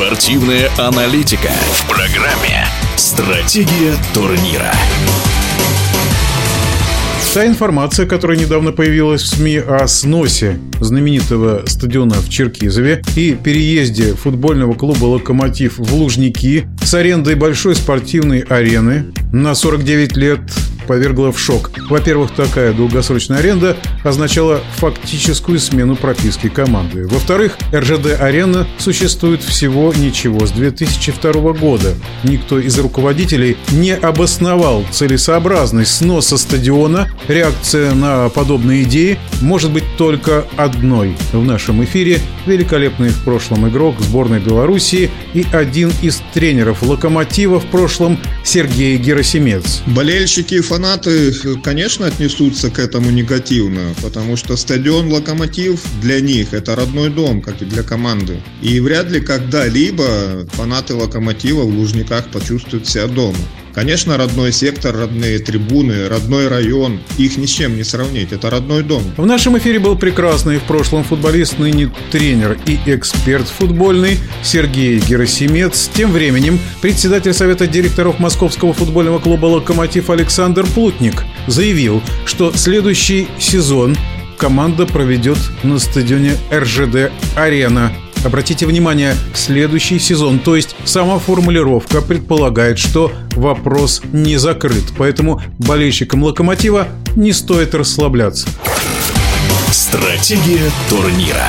Спортивная аналитика в программе «Стратегия турнира». Та информация, которая недавно появилась в СМИ о сносе знаменитого стадиона в Черкизове и переезде футбольного клуба «Локомотив» в Лужники с арендой большой спортивной арены на 49 лет повергла в шок. Во-первых, такая долгосрочная аренда означала фактическую смену прописки команды. Во-вторых, РЖД-арена существует всего ничего с 2002 года. Никто из руководителей не обосновал целесообразность сноса стадиона. Реакция на подобные идеи может быть только одной. В нашем эфире великолепный в прошлом игрок сборной Белоруссии и один из тренеров «Локомотива» в прошлом Сергей Герасимец. Болельщики и конечно, отнесутся к этому негативно, потому что стадион «Локомотив» для них это родной дом, как и для команды. И вряд ли когда-либо фанаты «Локомотива» в Лужниках почувствуют себя дома. Конечно, родной сектор, родные трибуны, родной район. Их ни с чем не сравнить. Это родной дом. В нашем эфире был прекрасный в прошлом футболист, ныне тренер и эксперт футбольный Сергей Герасимец. Тем временем председатель Совета директоров Московского футбольного клуба «Локомотив» Александр Плутник заявил, что следующий сезон команда проведет на стадионе РЖД «Арена». Обратите внимание, следующий сезон, то есть сама формулировка предполагает, что вопрос не закрыт, поэтому болельщикам «Локомотива» не стоит расслабляться. Стратегия турнира.